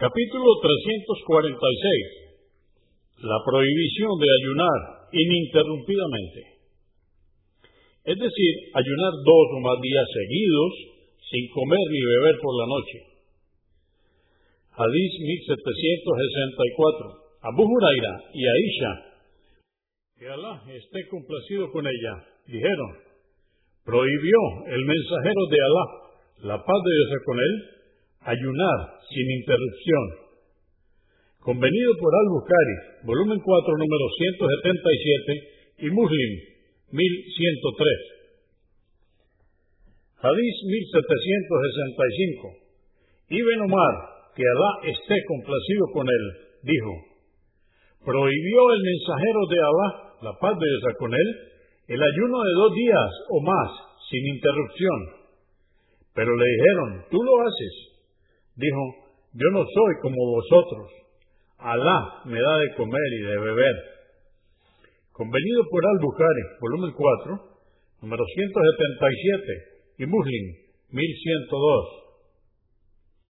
Capítulo 346. La prohibición de ayunar ininterrumpidamente. Es decir, ayunar dos o más días seguidos sin comer ni beber por la noche. Hadís 1764. Abu Huraira y Aisha, que Alá esté complacido con ella, dijeron, prohibió el mensajero de Alá, la paz de Dios con él, ayunar sin interrupción. Convenido por Al-Bukhari, volumen 4, número 177 y Muslim 1103. Hadís 1765. Ibn Omar, que Alá esté complacido con él, dijo, prohibió el mensajero de Alá, la paz de Dios con él, el ayuno de dos días o más, sin interrupción. Pero le dijeron, tú lo haces. Dijo, yo no soy como vosotros. Alá me da de comer y de beber. Convenido por Al-Bukhari, volumen 4, número 177 y Muslim 1102.